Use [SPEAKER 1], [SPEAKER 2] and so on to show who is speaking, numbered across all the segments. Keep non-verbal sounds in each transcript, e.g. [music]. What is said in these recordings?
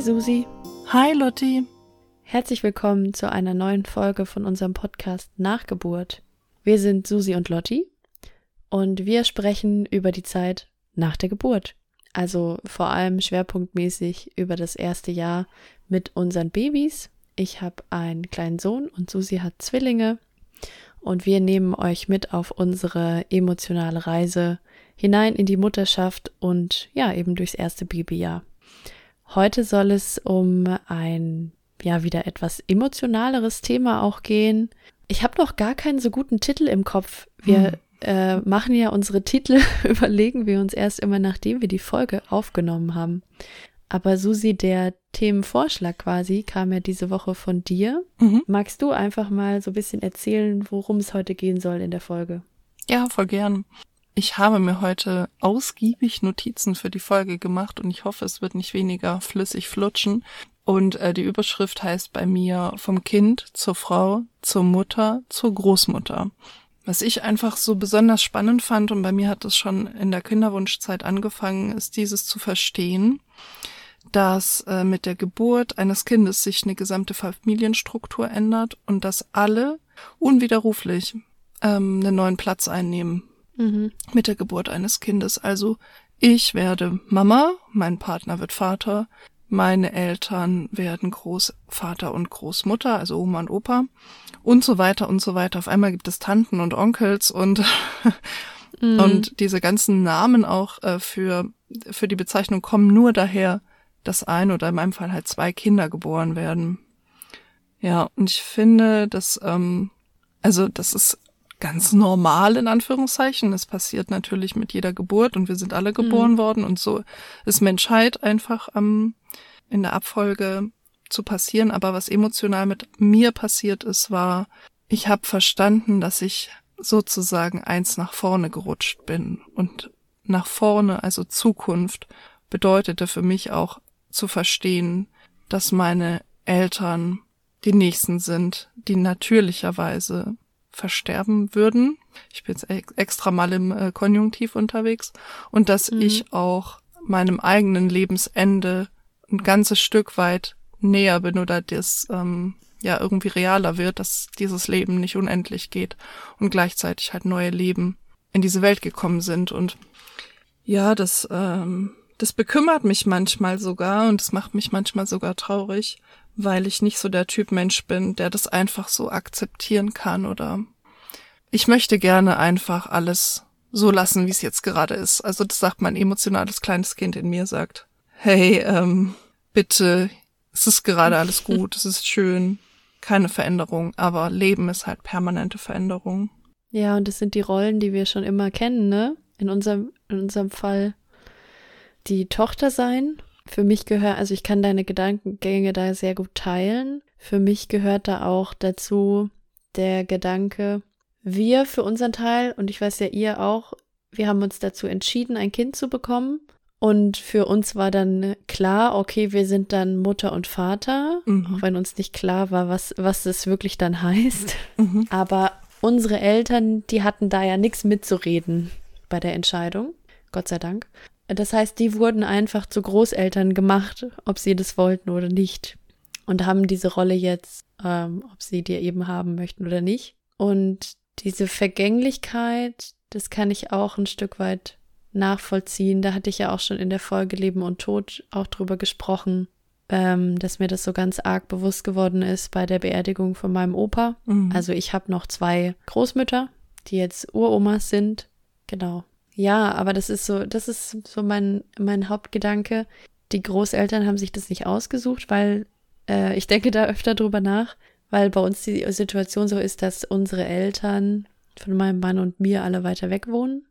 [SPEAKER 1] Hi Susi.
[SPEAKER 2] Hi Lotti.
[SPEAKER 1] Herzlich willkommen zu einer neuen Folge von unserem Podcast Nachgeburt. Wir sind Susi und Lotti und wir sprechen über die Zeit nach der Geburt. Also vor allem schwerpunktmäßig über das erste Jahr mit unseren Babys. Ich habe einen kleinen Sohn und Susi hat Zwillinge und wir nehmen euch mit auf unsere emotionale Reise hinein in die Mutterschaft und ja, eben durchs erste Babyjahr. Heute soll es um ein ja wieder etwas emotionaleres Thema auch gehen. Ich habe noch gar keinen so guten Titel im Kopf. Wir hm. äh, machen ja unsere Titel, [laughs] überlegen wir uns erst immer, nachdem wir die Folge aufgenommen haben. Aber Susi, der Themenvorschlag quasi kam ja diese Woche von dir. Mhm. Magst du einfach mal so ein bisschen erzählen, worum es heute gehen soll in der Folge?
[SPEAKER 2] Ja, voll gern. Ich habe mir heute ausgiebig Notizen für die Folge gemacht und ich hoffe, es wird nicht weniger flüssig flutschen. Und äh, die Überschrift heißt bei mir vom Kind zur Frau, zur Mutter, zur Großmutter. Was ich einfach so besonders spannend fand, und bei mir hat es schon in der Kinderwunschzeit angefangen, ist dieses zu verstehen, dass äh, mit der Geburt eines Kindes sich eine gesamte Familienstruktur ändert und dass alle unwiderruflich ähm, einen neuen Platz einnehmen mhm. mit der Geburt eines Kindes. Also ich werde Mama, mein Partner wird Vater, meine Eltern werden Großvater und Großmutter, also Oma und Opa und so weiter und so weiter. Auf einmal gibt es Tanten und Onkels und mhm. [laughs] und diese ganzen Namen auch äh, für für die Bezeichnung kommen nur daher, dass ein oder in meinem Fall halt zwei Kinder geboren werden. Ja, und ich finde, dass, ähm, also das ist ganz normal in Anführungszeichen. Das passiert natürlich mit jeder Geburt und wir sind alle geboren mhm. worden und so ist Menschheit einfach ähm, in der Abfolge zu passieren. Aber was emotional mit mir passiert ist, war, ich habe verstanden, dass ich sozusagen eins nach vorne gerutscht bin und nach vorne, also Zukunft, bedeutete für mich auch zu verstehen, dass meine Eltern die Nächsten sind, die natürlicherweise versterben würden. Ich bin jetzt extra mal im äh, Konjunktiv unterwegs und dass mhm. ich auch meinem eigenen Lebensende ein ganzes Stück weit näher bin oder das ähm, ja irgendwie realer wird, dass dieses Leben nicht unendlich geht und gleichzeitig halt neue Leben in diese Welt gekommen sind und ja, das ähm, das bekümmert mich manchmal sogar und das macht mich manchmal sogar traurig, weil ich nicht so der Typ Mensch bin, der das einfach so akzeptieren kann oder ich möchte gerne einfach alles so lassen, wie es jetzt gerade ist. Also das sagt mein emotionales kleines Kind in mir, sagt, hey, ähm, bitte, es ist gerade alles [laughs] gut, es ist schön, keine Veränderung, aber Leben ist halt permanente Veränderung.
[SPEAKER 1] Ja, und das sind die Rollen, die wir schon immer kennen, ne? In unserem, in unserem Fall die Tochter sein. Für mich gehört, also ich kann deine Gedankengänge da sehr gut teilen. Für mich gehört da auch dazu der Gedanke, wir für unseren Teil, und ich weiß ja ihr auch, wir haben uns dazu entschieden, ein Kind zu bekommen. Und für uns war dann klar, okay, wir sind dann Mutter und Vater, mhm. auch wenn uns nicht klar war, was, was das wirklich dann heißt. Mhm. Aber unsere Eltern, die hatten da ja nichts mitzureden bei der Entscheidung. Gott sei Dank. Das heißt, die wurden einfach zu Großeltern gemacht, ob sie das wollten oder nicht. Und haben diese Rolle jetzt, ähm, ob sie die eben haben möchten oder nicht. Und diese Vergänglichkeit, das kann ich auch ein Stück weit nachvollziehen. Da hatte ich ja auch schon in der Folge Leben und Tod auch drüber gesprochen, ähm, dass mir das so ganz arg bewusst geworden ist bei der Beerdigung von meinem Opa. Mhm. Also ich habe noch zwei Großmütter, die jetzt Uromas sind. Genau. Ja, aber das ist so, das ist so mein, mein Hauptgedanke. Die Großeltern haben sich das nicht ausgesucht, weil äh, ich denke da öfter drüber nach, weil bei uns die Situation so ist, dass unsere Eltern von meinem Mann und mir alle weiter weg wohnen.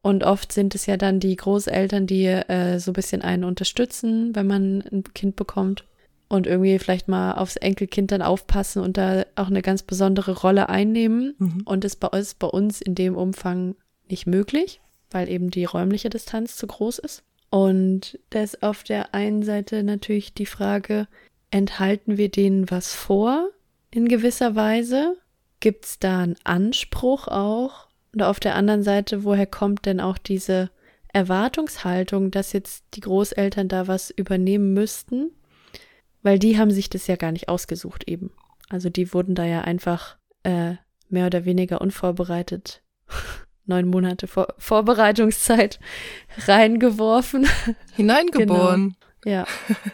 [SPEAKER 1] Und oft sind es ja dann die Großeltern, die äh, so ein bisschen einen unterstützen, wenn man ein Kind bekommt und irgendwie vielleicht mal aufs Enkelkind dann aufpassen und da auch eine ganz besondere Rolle einnehmen. Mhm. Und das bei uns, bei uns in dem Umfang nicht möglich weil eben die räumliche Distanz zu groß ist. Und da ist auf der einen Seite natürlich die Frage, enthalten wir denen was vor in gewisser Weise? Gibt es da einen Anspruch auch? Und auf der anderen Seite, woher kommt denn auch diese Erwartungshaltung, dass jetzt die Großeltern da was übernehmen müssten? weil die haben sich das ja gar nicht ausgesucht eben. Also die wurden da ja einfach äh, mehr oder weniger unvorbereitet neun Monate Vor Vorbereitungszeit [laughs] reingeworfen.
[SPEAKER 2] Hineingeboren.
[SPEAKER 1] Genau. Ja.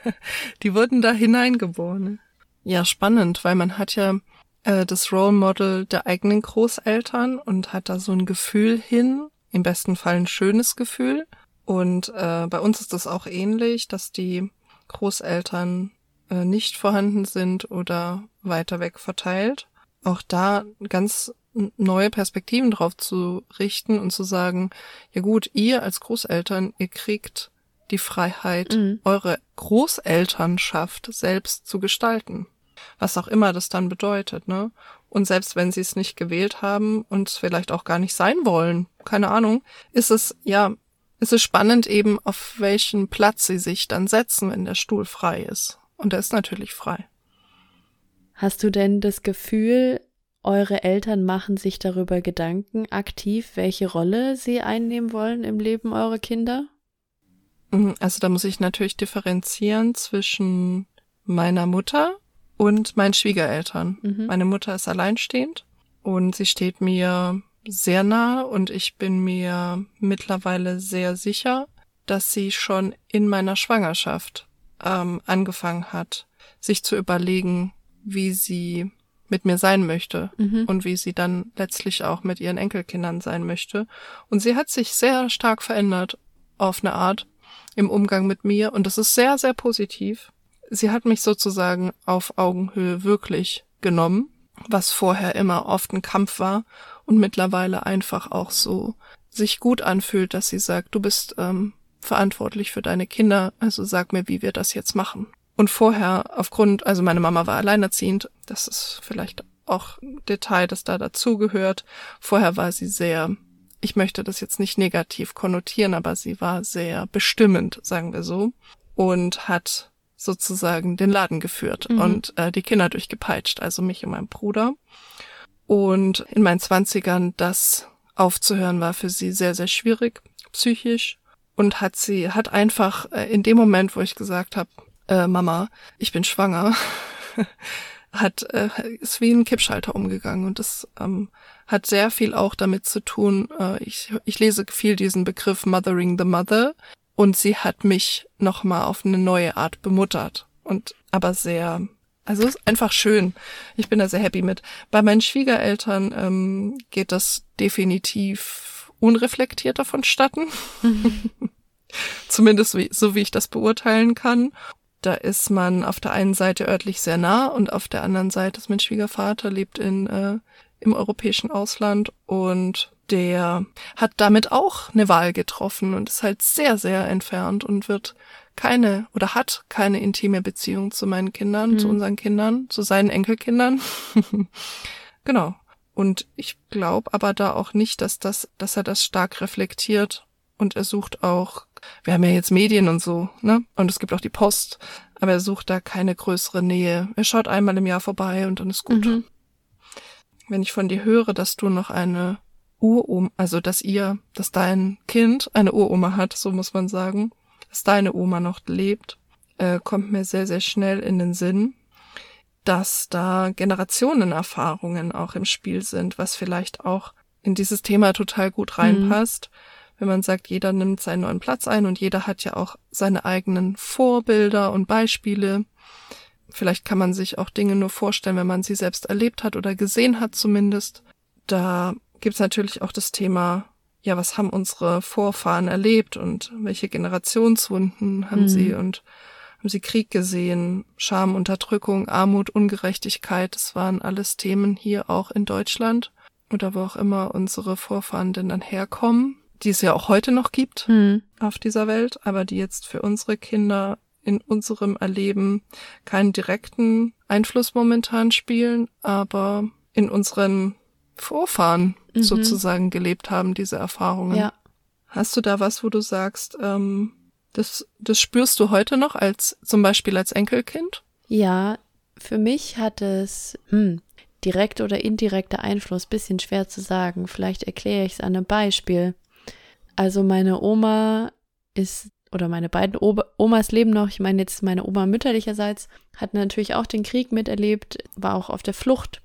[SPEAKER 1] [laughs]
[SPEAKER 2] Die wurden da hineingeboren. Ja, spannend, weil man hat ja äh, das Role Model der eigenen Großeltern und hat da so ein Gefühl hin, im besten Fall ein schönes Gefühl. Und äh, bei uns ist das auch ähnlich, dass die Großeltern äh, nicht vorhanden sind oder weiter weg verteilt. Auch da ganz neue Perspektiven drauf zu richten und zu sagen, ja gut, ihr als Großeltern, ihr kriegt die Freiheit, mhm. eure Großelternschaft selbst zu gestalten. Was auch immer das dann bedeutet, ne? Und selbst wenn sie es nicht gewählt haben und es vielleicht auch gar nicht sein wollen, keine Ahnung, ist es, ja, ist es spannend eben, auf welchen Platz sie sich dann setzen, wenn der Stuhl frei ist. Und der ist natürlich frei.
[SPEAKER 1] Hast du denn das Gefühl, eure Eltern machen sich darüber Gedanken aktiv, welche Rolle sie einnehmen wollen im Leben eurer Kinder?
[SPEAKER 2] Mhm, also da muss ich natürlich differenzieren zwischen meiner Mutter und meinen Schwiegereltern. Mhm. Meine Mutter ist alleinstehend und sie steht mir sehr nah und ich bin mir mittlerweile sehr sicher, dass sie schon in meiner Schwangerschaft ähm, angefangen hat, sich zu überlegen, wie sie mit mir sein möchte mhm. und wie sie dann letztlich auch mit ihren Enkelkindern sein möchte. Und sie hat sich sehr stark verändert auf eine Art im Umgang mit mir und das ist sehr, sehr positiv. Sie hat mich sozusagen auf Augenhöhe wirklich genommen, was vorher immer oft ein Kampf war und mittlerweile einfach auch so sich gut anfühlt, dass sie sagt, du bist ähm, verantwortlich für deine Kinder, also sag mir, wie wir das jetzt machen. Und vorher, aufgrund, also meine Mama war alleinerziehend, das ist vielleicht auch ein Detail, das da dazugehört. Vorher war sie sehr, ich möchte das jetzt nicht negativ konnotieren, aber sie war sehr bestimmend, sagen wir so, und hat sozusagen den Laden geführt mhm. und äh, die Kinder durchgepeitscht, also mich und meinen Bruder. Und in meinen Zwanzigern das aufzuhören war für sie sehr, sehr schwierig, psychisch. Und hat sie, hat einfach äh, in dem Moment, wo ich gesagt habe, äh, Mama, ich bin schwanger, [laughs] hat äh, ist wie ein Kippschalter umgegangen und das ähm, hat sehr viel auch damit zu tun. Äh, ich, ich lese viel diesen Begriff Mothering the Mother und sie hat mich noch mal auf eine neue Art bemuttert und aber sehr also ist einfach schön. Ich bin da sehr happy mit. Bei meinen Schwiegereltern ähm, geht das definitiv unreflektierter vonstatten. Mhm. [laughs] Zumindest wie, so, wie ich das beurteilen kann. Da ist man auf der einen Seite örtlich sehr nah und auf der anderen Seite ist mein Schwiegervater, lebt in, äh, im europäischen Ausland und der hat damit auch eine Wahl getroffen und ist halt sehr, sehr entfernt und wird keine oder hat keine intime Beziehung zu meinen Kindern, mhm. zu unseren Kindern, zu seinen Enkelkindern. [laughs] genau. Und ich glaube aber da auch nicht, dass das, dass er das stark reflektiert und er sucht auch wir haben ja jetzt Medien und so, ne? Und es gibt auch die Post, aber er sucht da keine größere Nähe. Er schaut einmal im Jahr vorbei und dann ist gut. Mhm. Wenn ich von dir höre, dass du noch eine Uroma, also dass ihr, dass dein Kind eine Uroma hat, so muss man sagen, dass deine Oma noch lebt, äh, kommt mir sehr, sehr schnell in den Sinn, dass da Generationenerfahrungen auch im Spiel sind, was vielleicht auch in dieses Thema total gut reinpasst. Mhm wenn man sagt, jeder nimmt seinen neuen Platz ein und jeder hat ja auch seine eigenen Vorbilder und Beispiele. Vielleicht kann man sich auch Dinge nur vorstellen, wenn man sie selbst erlebt hat oder gesehen hat zumindest. Da gibt's natürlich auch das Thema, ja, was haben unsere Vorfahren erlebt und welche Generationswunden haben mhm. sie und haben sie Krieg gesehen, Scham, Unterdrückung, Armut, Ungerechtigkeit, das waren alles Themen hier auch in Deutschland oder wo auch immer unsere Vorfahren denn dann herkommen die es ja auch heute noch gibt mhm. auf dieser Welt, aber die jetzt für unsere Kinder in unserem Erleben keinen direkten Einfluss momentan spielen, aber in unseren Vorfahren mhm. sozusagen gelebt haben, diese Erfahrungen. Ja. Hast du da was, wo du sagst, ähm, das, das spürst du heute noch als zum Beispiel als Enkelkind?
[SPEAKER 1] Ja, für mich hat es hm, direkt oder indirekter Einfluss, bisschen schwer zu sagen. Vielleicht erkläre ich es an einem Beispiel. Also meine Oma ist oder meine beiden Omas leben noch. Ich meine jetzt meine Oma mütterlicherseits hat natürlich auch den Krieg miterlebt, war auch auf der Flucht.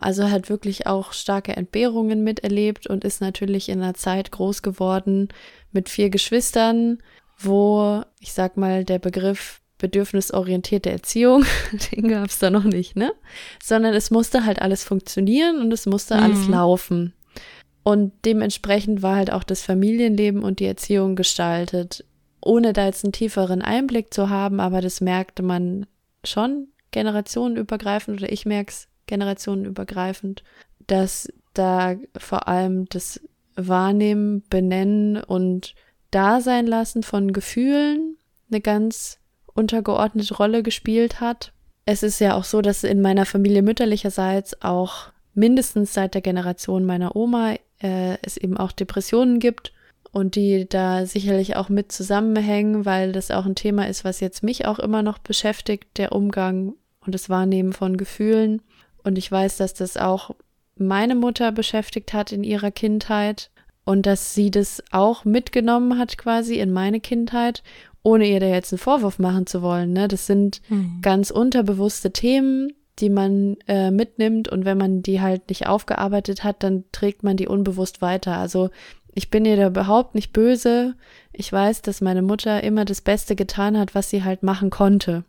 [SPEAKER 1] Also hat wirklich auch starke Entbehrungen miterlebt und ist natürlich in einer Zeit groß geworden mit vier Geschwistern, wo, ich sag mal, der Begriff bedürfnisorientierte Erziehung, [laughs] den gab es da noch nicht, ne? Sondern es musste halt alles funktionieren und es musste mhm. alles laufen. Und dementsprechend war halt auch das Familienleben und die Erziehung gestaltet, ohne da jetzt einen tieferen Einblick zu haben, aber das merkte man schon generationenübergreifend oder ich merke es generationenübergreifend, dass da vor allem das Wahrnehmen, Benennen und Dasein lassen von Gefühlen eine ganz untergeordnete Rolle gespielt hat. Es ist ja auch so, dass in meiner Familie mütterlicherseits auch mindestens seit der Generation meiner Oma äh, es eben auch Depressionen gibt und die da sicherlich auch mit zusammenhängen, weil das auch ein Thema ist, was jetzt mich auch immer noch beschäftigt, der Umgang und das Wahrnehmen von Gefühlen. Und ich weiß, dass das auch meine Mutter beschäftigt hat in ihrer Kindheit und dass sie das auch mitgenommen hat quasi in meine Kindheit, ohne ihr da jetzt einen Vorwurf machen zu wollen. Ne? Das sind mhm. ganz unterbewusste Themen, die man äh, mitnimmt und wenn man die halt nicht aufgearbeitet hat, dann trägt man die unbewusst weiter. Also ich bin ihr da überhaupt nicht böse. Ich weiß, dass meine Mutter immer das Beste getan hat, was sie halt machen konnte.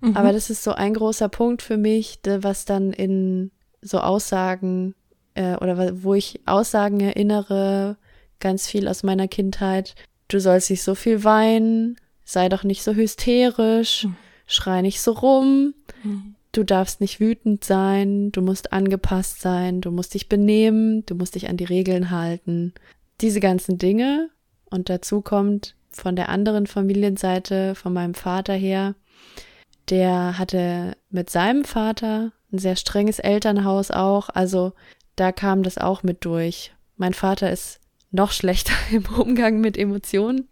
[SPEAKER 1] Mhm. Aber das ist so ein großer Punkt für mich, was dann in so Aussagen äh, oder wo ich Aussagen erinnere, ganz viel aus meiner Kindheit. Du sollst nicht so viel weinen, sei doch nicht so hysterisch, mhm. schrei nicht so rum. Mhm. Du darfst nicht wütend sein, du musst angepasst sein, du musst dich benehmen, du musst dich an die Regeln halten. Diese ganzen Dinge und dazu kommt von der anderen Familienseite, von meinem Vater her, der hatte mit seinem Vater ein sehr strenges Elternhaus auch, also da kam das auch mit durch. Mein Vater ist noch schlechter [laughs] im Umgang mit Emotionen.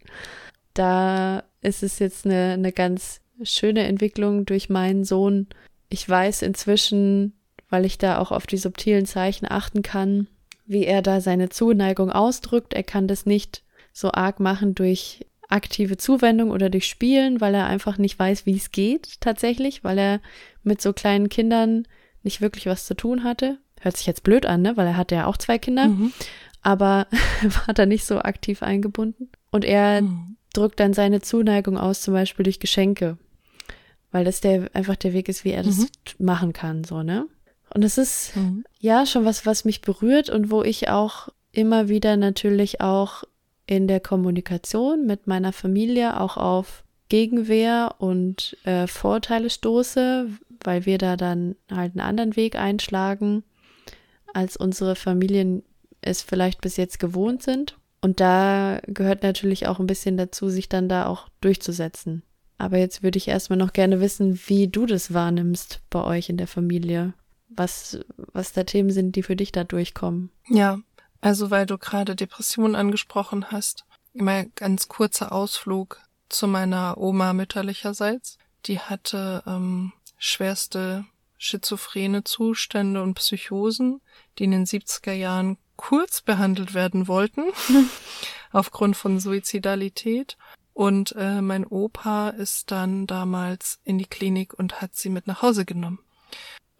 [SPEAKER 1] Da ist es jetzt eine, eine ganz schöne Entwicklung durch meinen Sohn, ich weiß inzwischen, weil ich da auch auf die subtilen Zeichen achten kann, wie er da seine Zuneigung ausdrückt. Er kann das nicht so arg machen durch aktive Zuwendung oder durch Spielen, weil er einfach nicht weiß, wie es geht tatsächlich, weil er mit so kleinen Kindern nicht wirklich was zu tun hatte. Hört sich jetzt blöd an, ne? Weil er hatte ja auch zwei Kinder, mhm. aber [laughs] war da nicht so aktiv eingebunden. Und er mhm. drückt dann seine Zuneigung aus, zum Beispiel durch Geschenke weil das der einfach der Weg ist, wie er das mhm. machen kann, so, ne? Und es ist mhm. ja schon was, was mich berührt und wo ich auch immer wieder natürlich auch in der Kommunikation mit meiner Familie auch auf Gegenwehr und äh, Vorteile stoße, weil wir da dann halt einen anderen Weg einschlagen, als unsere Familien es vielleicht bis jetzt gewohnt sind. Und da gehört natürlich auch ein bisschen dazu, sich dann da auch durchzusetzen. Aber jetzt würde ich erstmal noch gerne wissen, wie du das wahrnimmst bei euch in der Familie. Was, was da Themen sind, die für dich da durchkommen.
[SPEAKER 2] Ja, also weil du gerade Depressionen angesprochen hast. Immer ganz kurzer Ausflug zu meiner Oma mütterlicherseits. Die hatte ähm, schwerste schizophrene Zustände und Psychosen, die in den 70er Jahren kurz behandelt werden wollten, [laughs] aufgrund von Suizidalität. Und äh, mein Opa ist dann damals in die Klinik und hat sie mit nach Hause genommen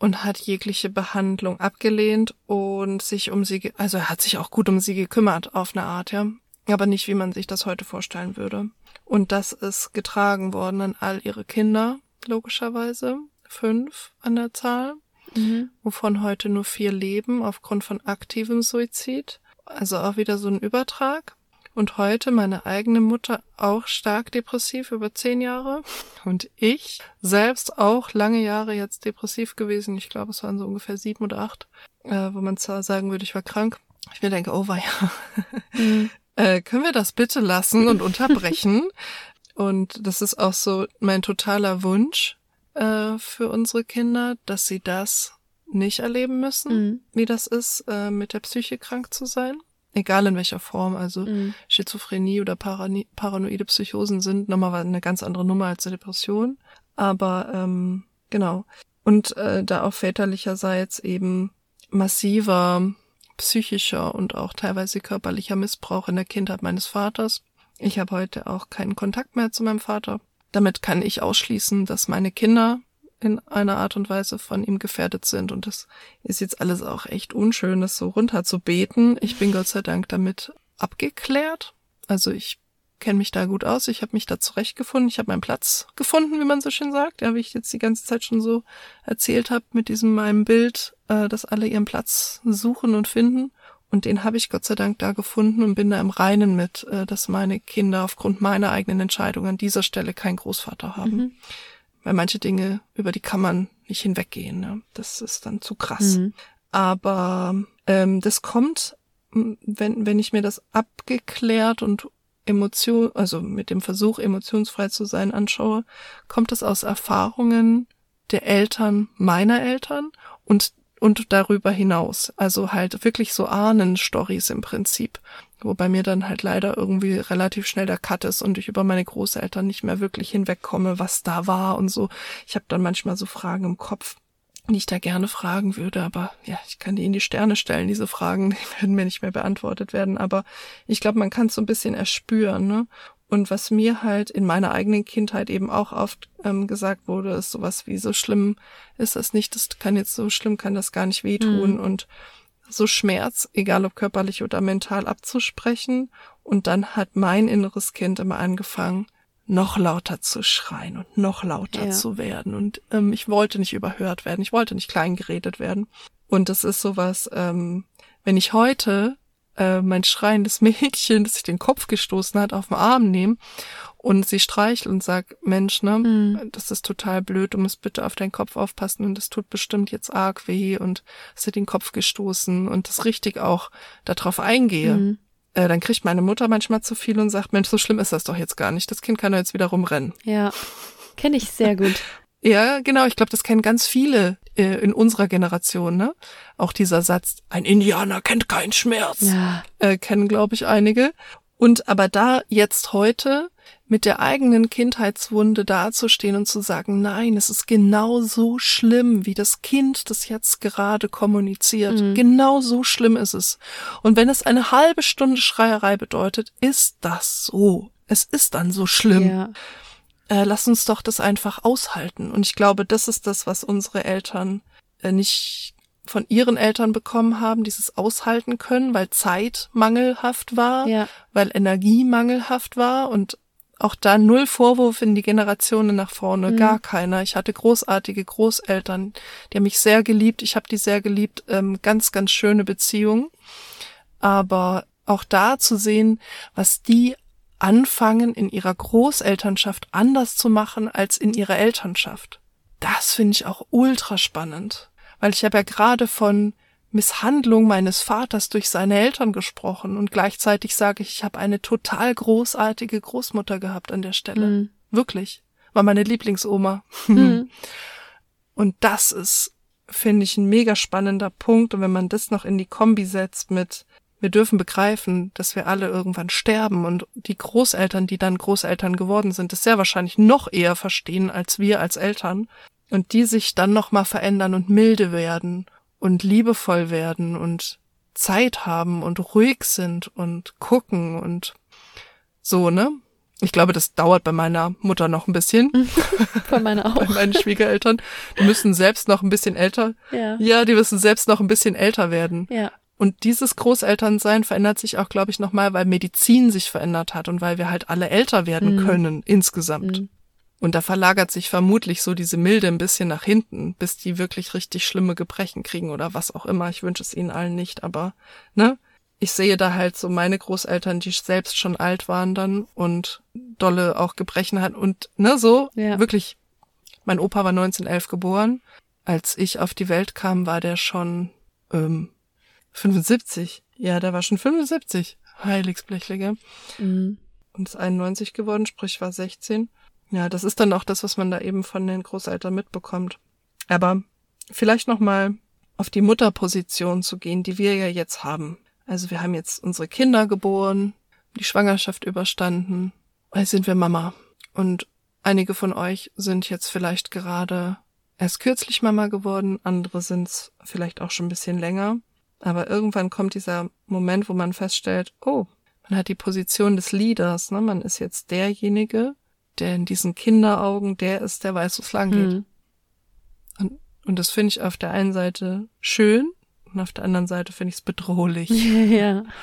[SPEAKER 2] und hat jegliche Behandlung abgelehnt und sich um sie, also er hat sich auch gut um sie gekümmert auf eine Art, ja, aber nicht wie man sich das heute vorstellen würde. Und das ist getragen worden an all ihre Kinder, logischerweise, fünf an der Zahl, mhm. wovon heute nur vier leben aufgrund von aktivem Suizid. Also auch wieder so ein Übertrag und heute meine eigene Mutter auch stark depressiv über zehn Jahre und ich selbst auch lange Jahre jetzt depressiv gewesen. Ich glaube, es waren so ungefähr sieben oder acht, äh, wo man zwar sagen würde, ich war krank. Ich mir denke, oh weia, mhm. [laughs] äh, können wir das bitte lassen und unterbrechen? [laughs] und das ist auch so mein totaler Wunsch äh, für unsere Kinder, dass sie das nicht erleben müssen, mhm. wie das ist, äh, mit der Psyche krank zu sein egal in welcher Form, also mhm. Schizophrenie oder Parani paranoide Psychosen sind nochmal eine ganz andere Nummer als eine Depression. Aber ähm, genau. Und äh, da auch väterlicherseits eben massiver psychischer und auch teilweise körperlicher Missbrauch in der Kindheit meines Vaters Ich habe heute auch keinen Kontakt mehr zu meinem Vater. Damit kann ich ausschließen, dass meine Kinder in einer Art und Weise von ihm gefährdet sind. Und das ist jetzt alles auch echt unschön, das so runter zu beten. Ich bin Gott sei Dank damit abgeklärt. Also ich kenne mich da gut aus. Ich habe mich da zurechtgefunden. Ich habe meinen Platz gefunden, wie man so schön sagt. Ja, wie ich jetzt die ganze Zeit schon so erzählt habe mit diesem meinem Bild, äh, dass alle ihren Platz suchen und finden. Und den habe ich Gott sei Dank da gefunden und bin da im Reinen mit, äh, dass meine Kinder aufgrund meiner eigenen Entscheidung an dieser Stelle keinen Großvater haben. Mhm. Weil manche Dinge, über die kann man nicht hinweggehen. Ne? Das ist dann zu krass. Mhm. Aber ähm, das kommt, wenn, wenn ich mir das abgeklärt und Emotion, also mit dem Versuch, emotionsfrei zu sein, anschaue, kommt es aus Erfahrungen der Eltern meiner Eltern und und darüber hinaus. Also halt wirklich so Ahnen-Stories im Prinzip. Wobei mir dann halt leider irgendwie relativ schnell der Cut ist und ich über meine Großeltern nicht mehr wirklich hinwegkomme, was da war und so. Ich habe dann manchmal so Fragen im Kopf, die ich da gerne fragen würde, aber ja, ich kann die in die Sterne stellen, diese Fragen, [laughs] die werden mir nicht mehr beantwortet werden. Aber ich glaube, man kann es so ein bisschen erspüren, ne? Und was mir halt in meiner eigenen Kindheit eben auch oft ähm, gesagt wurde, ist sowas wie so schlimm ist das nicht, das kann jetzt so schlimm, kann das gar nicht wehtun mhm. und so Schmerz, egal ob körperlich oder mental, abzusprechen. Und dann hat mein inneres Kind immer angefangen, noch lauter zu schreien und noch lauter ja. zu werden. Und ähm, ich wollte nicht überhört werden, ich wollte nicht klein geredet werden. Und das ist sowas, ähm, wenn ich heute äh, mein schreiendes [laughs] Mädchen, das sich den Kopf gestoßen hat, auf den Arm nehme und sie streichelt und sagt, Mensch, ne, mhm. das ist total blöd, du musst bitte auf deinen Kopf aufpassen und das tut bestimmt jetzt arg weh und hast dir den Kopf gestoßen und das richtig auch darauf eingehe. Mhm. Äh, dann kriegt meine Mutter manchmal zu viel und sagt, Mensch, so schlimm ist das doch jetzt gar nicht. Das Kind kann doch jetzt wieder rumrennen.
[SPEAKER 1] Ja, kenne ich sehr gut. [laughs]
[SPEAKER 2] Ja, genau. Ich glaube, das kennen ganz viele äh, in unserer Generation. Ne? Auch dieser Satz: Ein Indianer kennt keinen Schmerz. Ja. Äh, kennen, glaube ich, einige. Und aber da jetzt heute mit der eigenen Kindheitswunde dazustehen und zu sagen, nein, es ist genau so schlimm, wie das Kind das jetzt gerade kommuniziert. Mhm. Genau so schlimm ist es. Und wenn es eine halbe Stunde Schreierei bedeutet, ist das so. Es ist dann so schlimm. Ja äh, lass uns doch das einfach aushalten. Und ich glaube, das ist das, was unsere Eltern äh, nicht von ihren Eltern bekommen haben, dieses aushalten können, weil Zeit mangelhaft war, ja. weil Energie mangelhaft war und auch da null Vorwurf in die Generationen nach vorne, mhm. gar keiner. Ich hatte großartige Großeltern, die haben mich sehr geliebt, ich habe die sehr geliebt, ähm, ganz, ganz schöne Beziehungen. Aber auch da zu sehen, was die anfangen, in ihrer Großelternschaft anders zu machen als in ihrer Elternschaft. Das finde ich auch ultra spannend, weil ich habe ja gerade von Misshandlung meines Vaters durch seine Eltern gesprochen und gleichzeitig sage ich, ich habe eine total großartige Großmutter gehabt an der Stelle. Mhm. Wirklich. War meine Lieblingsoma. Mhm. [laughs] Und das ist, finde ich, ein mega spannender Punkt. Und wenn man das noch in die Kombi setzt mit wir dürfen begreifen, dass wir alle irgendwann sterben und die Großeltern, die dann Großeltern geworden sind, es sehr wahrscheinlich noch eher verstehen als wir als Eltern und die sich dann nochmal verändern und milde werden und liebevoll werden und Zeit haben und ruhig sind und gucken und so, ne? Ich glaube, das dauert bei meiner Mutter noch ein bisschen. [laughs]
[SPEAKER 1] Bei meiner [laughs] auch.
[SPEAKER 2] bei meinen Schwiegereltern. Die müssen selbst noch ein bisschen älter. Ja. Ja, die müssen selbst noch ein bisschen älter werden. Ja. Und dieses Großelternsein verändert sich auch, glaube ich, nochmal, weil Medizin sich verändert hat und weil wir halt alle älter werden mhm. können insgesamt. Mhm. Und da verlagert sich vermutlich so diese Milde ein bisschen nach hinten, bis die wirklich richtig schlimme Gebrechen kriegen oder was auch immer. Ich wünsche es ihnen allen nicht, aber, ne? Ich sehe da halt so meine Großeltern, die selbst schon alt waren dann und dolle auch Gebrechen hatten und, ne, so, ja. wirklich. Mein Opa war 1911 geboren. Als ich auf die Welt kam, war der schon, ähm, 75. Ja, der war schon 75. Heiligsblechlige. Mhm. Und ist 91 geworden, sprich war 16. Ja, das ist dann auch das, was man da eben von den Großeltern mitbekommt. Aber vielleicht nochmal auf die Mutterposition zu gehen, die wir ja jetzt haben. Also wir haben jetzt unsere Kinder geboren, die Schwangerschaft überstanden. Jetzt sind wir Mama. Und einige von euch sind jetzt vielleicht gerade erst kürzlich Mama geworden, andere sind's vielleicht auch schon ein bisschen länger. Aber irgendwann kommt dieser Moment, wo man feststellt, oh, man hat die Position des Leaders, ne? Man ist jetzt derjenige, der in diesen Kinderaugen der ist, der weiß, wo es lang geht. Mhm. Und, und das finde ich auf der einen Seite schön und auf der anderen Seite finde ich es bedrohlich. [laughs]
[SPEAKER 1] ja. [laughs]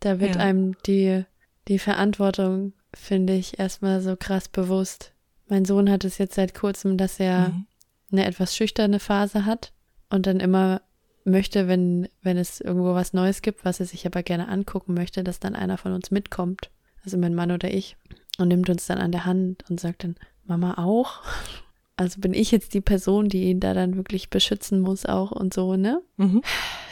[SPEAKER 1] Da wird ja. einem die, die Verantwortung, finde ich, erstmal so krass bewusst. Mein Sohn hat es jetzt seit kurzem, dass er mhm. eine etwas schüchterne Phase hat und dann immer möchte, wenn, wenn es irgendwo was Neues gibt, was er sich aber gerne angucken möchte, dass dann einer von uns mitkommt. Also mein Mann oder ich. Und nimmt uns dann an der Hand und sagt dann, Mama auch? [laughs] Also bin ich jetzt die Person, die ihn da dann wirklich beschützen muss auch und so, ne? Mhm.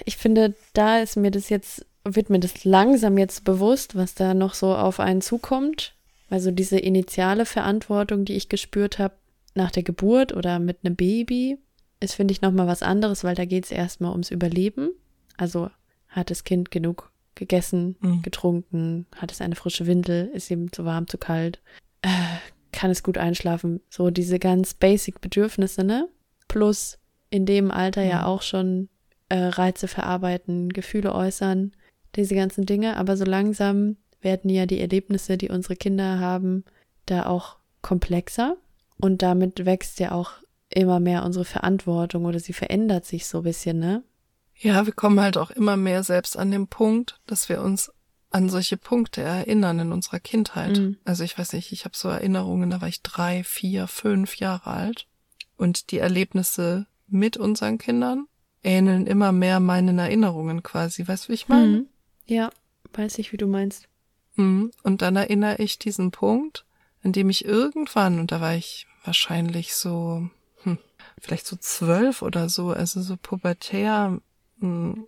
[SPEAKER 1] Ich finde, da ist mir das jetzt, wird mir das langsam jetzt bewusst, was da noch so auf einen zukommt. Also diese initiale Verantwortung, die ich gespürt habe nach der Geburt oder mit einem Baby, ist, finde ich, nochmal was anderes, weil da geht es erstmal ums Überleben. Also hat das Kind genug gegessen, mhm. getrunken, hat es eine frische Windel, ist ihm zu warm, zu kalt, äh, kann es gut einschlafen. So diese ganz basic Bedürfnisse, ne? Plus in dem Alter mhm. ja auch schon äh, Reize verarbeiten, Gefühle äußern, diese ganzen Dinge. Aber so langsam werden ja die Erlebnisse, die unsere Kinder haben, da auch komplexer. Und damit wächst ja auch immer mehr unsere Verantwortung oder sie verändert sich so ein bisschen, ne?
[SPEAKER 2] Ja, wir kommen halt auch immer mehr selbst an den Punkt, dass wir uns an solche Punkte erinnern in unserer Kindheit. Mhm. Also ich weiß nicht, ich habe so Erinnerungen, da war ich drei, vier, fünf Jahre alt und die Erlebnisse mit unseren Kindern ähneln immer mehr meinen Erinnerungen quasi. Weißt du, wie ich meine? Mhm.
[SPEAKER 1] Ja, weiß ich, wie du meinst.
[SPEAKER 2] Mhm. Und dann erinnere ich diesen Punkt, an dem ich irgendwann, und da war ich wahrscheinlich so vielleicht so zwölf oder so, also so pubertär, hm,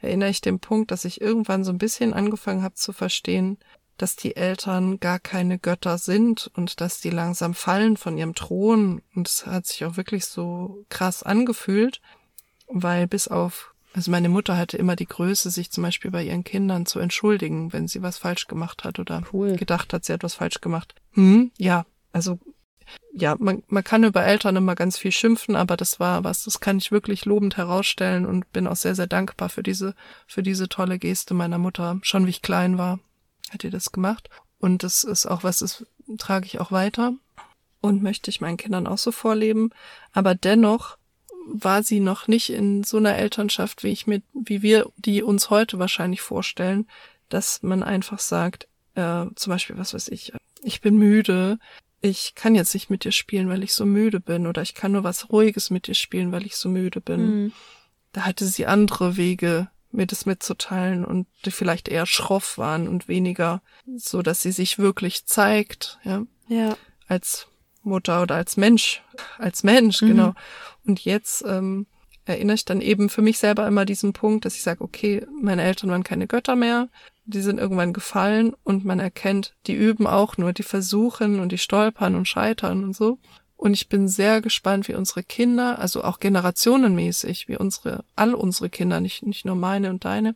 [SPEAKER 2] erinnere ich den Punkt, dass ich irgendwann so ein bisschen angefangen habe zu verstehen, dass die Eltern gar keine Götter sind und dass die langsam fallen von ihrem Thron. Und es hat sich auch wirklich so krass angefühlt, weil bis auf, also meine Mutter hatte immer die Größe, sich zum Beispiel bei ihren Kindern zu entschuldigen, wenn sie was falsch gemacht hat oder cool. gedacht hat, sie hat was falsch gemacht. Hm, ja, also ja, man, man kann über Eltern immer ganz viel schimpfen, aber das war was, das kann ich wirklich lobend herausstellen und bin auch sehr, sehr dankbar für diese, für diese tolle Geste meiner Mutter. Schon wie ich klein war, hat ihr das gemacht. Und das ist auch was, das trage ich auch weiter und möchte ich meinen Kindern auch so vorleben. Aber dennoch war sie noch nicht in so einer Elternschaft, wie ich mir, wie wir die uns heute wahrscheinlich vorstellen, dass man einfach sagt, äh, zum Beispiel, was weiß ich, ich bin müde, ich kann jetzt nicht mit dir spielen, weil ich so müde bin, oder ich kann nur was Ruhiges mit dir spielen, weil ich so müde bin. Mhm. Da hatte sie andere Wege, mir das mitzuteilen und die vielleicht eher schroff waren und weniger so, dass sie sich wirklich zeigt, ja.
[SPEAKER 1] Ja.
[SPEAKER 2] Als Mutter oder als Mensch, als Mensch, mhm. genau. Und jetzt ähm, erinnere ich dann eben für mich selber immer diesen Punkt, dass ich sage, okay, meine Eltern waren keine Götter mehr, die sind irgendwann gefallen und man erkennt, die üben auch nur, die versuchen und die stolpern und scheitern und so. Und ich bin sehr gespannt, wie unsere Kinder, also auch generationenmäßig, wie unsere, all unsere Kinder, nicht, nicht nur meine und deine,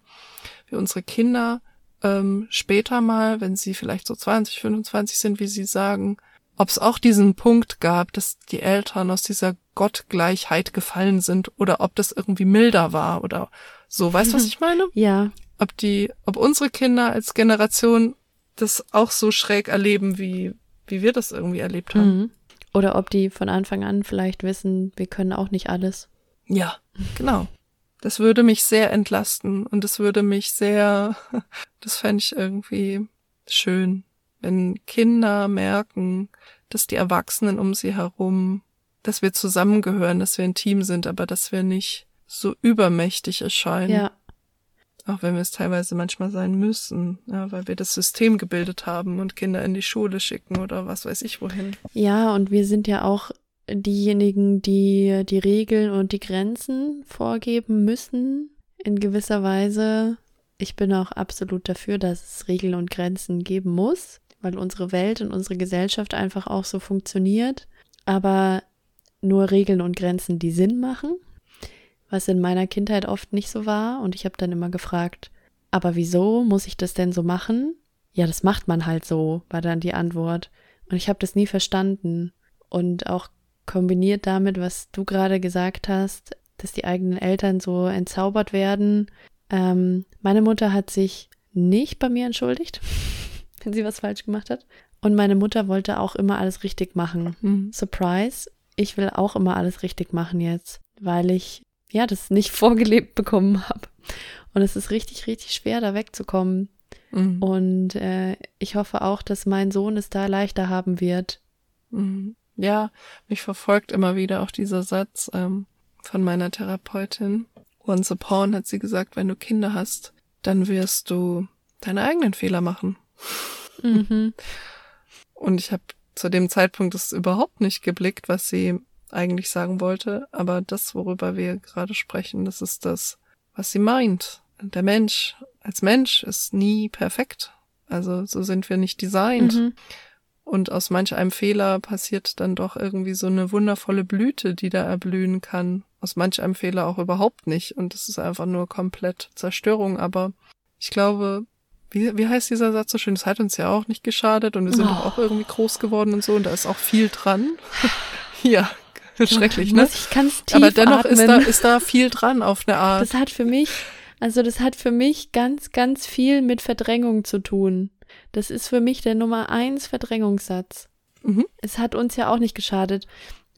[SPEAKER 2] wie unsere Kinder ähm, später mal, wenn sie vielleicht so 20, 25 sind, wie sie sagen, ob es auch diesen Punkt gab, dass die Eltern aus dieser Gottgleichheit gefallen sind oder ob das irgendwie milder war oder so. Weißt du, was ich meine?
[SPEAKER 1] Ja
[SPEAKER 2] ob die, ob unsere Kinder als Generation das auch so schräg erleben, wie, wie wir das irgendwie erlebt haben. Mhm.
[SPEAKER 1] Oder ob die von Anfang an vielleicht wissen, wir können auch nicht alles.
[SPEAKER 2] Ja, genau. Das würde mich sehr entlasten und das würde mich sehr, [laughs] das fände ich irgendwie schön, wenn Kinder merken, dass die Erwachsenen um sie herum, dass wir zusammengehören, dass wir ein Team sind, aber dass wir nicht so übermächtig erscheinen.
[SPEAKER 1] Ja,
[SPEAKER 2] auch wenn wir es teilweise manchmal sein müssen, ja, weil wir das System gebildet haben und Kinder in die Schule schicken oder was weiß ich wohin.
[SPEAKER 1] Ja, und wir sind ja auch diejenigen, die die Regeln und die Grenzen vorgeben müssen, in gewisser Weise. Ich bin auch absolut dafür, dass es Regeln und Grenzen geben muss, weil unsere Welt und unsere Gesellschaft einfach auch so funktioniert. Aber nur Regeln und Grenzen, die Sinn machen was in meiner Kindheit oft nicht so war. Und ich habe dann immer gefragt, aber wieso muss ich das denn so machen? Ja, das macht man halt so, war dann die Antwort. Und ich habe das nie verstanden. Und auch kombiniert damit, was du gerade gesagt hast, dass die eigenen Eltern so entzaubert werden. Ähm, meine Mutter hat sich nicht bei mir entschuldigt, [laughs] wenn sie was falsch gemacht hat. Und meine Mutter wollte auch immer alles richtig machen.
[SPEAKER 2] Mhm.
[SPEAKER 1] Surprise, ich will auch immer alles richtig machen jetzt, weil ich ja das nicht [laughs] vorgelebt bekommen habe. Und es ist richtig, richtig schwer, da wegzukommen.
[SPEAKER 2] Mhm.
[SPEAKER 1] Und äh, ich hoffe auch, dass mein Sohn es da leichter haben wird.
[SPEAKER 2] Mhm. Ja, mich verfolgt immer wieder auch dieser Satz ähm, von meiner Therapeutin. Once upon hat sie gesagt, wenn du Kinder hast, dann wirst du deine eigenen Fehler machen.
[SPEAKER 1] Mhm. [laughs]
[SPEAKER 2] Und ich habe zu dem Zeitpunkt das überhaupt nicht geblickt, was sie eigentlich sagen wollte. Aber das, worüber wir gerade sprechen, das ist das, was sie meint. Der Mensch als Mensch ist nie perfekt. Also so sind wir nicht designt.
[SPEAKER 1] Mhm.
[SPEAKER 2] Und aus manch einem Fehler passiert dann doch irgendwie so eine wundervolle Blüte, die da erblühen kann. Aus manch einem Fehler auch überhaupt nicht. Und es ist einfach nur komplett Zerstörung. Aber ich glaube, wie, wie heißt dieser Satz so schön? Das hat uns ja auch nicht geschadet und wir sind
[SPEAKER 1] Oh.
[SPEAKER 2] doch auch irgendwie groß geworden und so. Und da ist auch viel dran. [laughs] ja, [laughs] schrecklich, ne?
[SPEAKER 1] Ich kann es tief
[SPEAKER 2] Aber dennoch
[SPEAKER 1] atmen.
[SPEAKER 2] ist da, ist da viel dran auf eine Art.
[SPEAKER 1] Das hat für mich, also das hat für mich ganz, ganz viel mit Verdrängung zu tun. Das ist für mich der Nummer eins Verdrängungssatz.
[SPEAKER 2] Mhm.
[SPEAKER 1] Es hat uns ja auch nicht geschadet.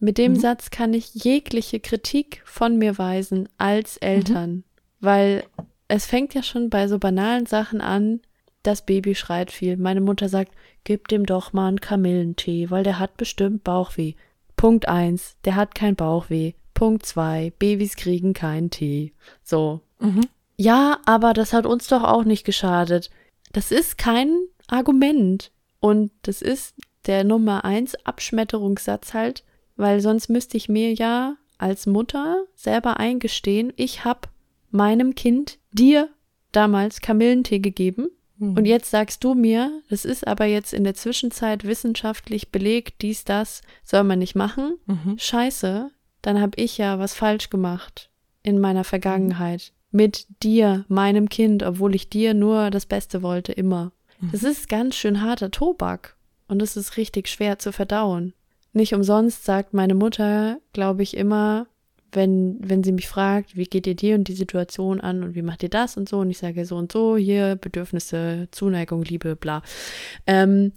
[SPEAKER 1] Mit dem
[SPEAKER 2] Mhm.
[SPEAKER 1] Satz kann ich jegliche Kritik von mir weisen als Eltern, weil es fängt ja schon bei so banalen Sachen an. Das Baby schreit viel. Meine Mutter sagt, gib dem doch mal einen Kamillentee, weil der hat bestimmt Bauchweh. Punkt eins, der hat kein Bauchweh. Punkt zwei, Babys kriegen keinen Tee. So.
[SPEAKER 2] Mhm.
[SPEAKER 1] Ja, aber das hat uns doch auch nicht geschadet. Das ist kein Argument. Und das ist der Nummer eins Abschmetterungssatz halt, weil sonst müsste ich mir ja als Mutter selber eingestehen, ich hab meinem Kind dir damals Kamillentee gegeben
[SPEAKER 2] Mhm.
[SPEAKER 1] und jetzt sagst du mir, das ist aber jetzt in der Zwischenzeit wissenschaftlich belegt, dies, das soll man nicht machen.
[SPEAKER 2] Mhm.
[SPEAKER 1] Scheiße, dann habe ich ja was falsch gemacht in meiner Vergangenheit. Mit dir, meinem Kind, obwohl ich dir nur das Beste wollte, immer. Das ist ganz schön harter Tobak. Und es ist richtig schwer zu verdauen. Nicht umsonst sagt meine Mutter, glaube ich, immer, wenn, wenn sie mich fragt, wie geht ihr die und die Situation an und wie macht ihr das und so, und ich sage so und so, hier Bedürfnisse, Zuneigung, Liebe, bla. Ähm,